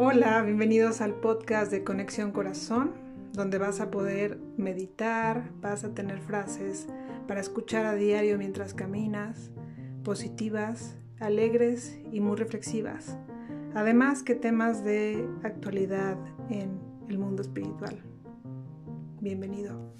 Hola, bienvenidos al podcast de Conexión Corazón, donde vas a poder meditar, vas a tener frases para escuchar a diario mientras caminas, positivas, alegres y muy reflexivas. Además que temas de actualidad en el mundo espiritual. Bienvenido.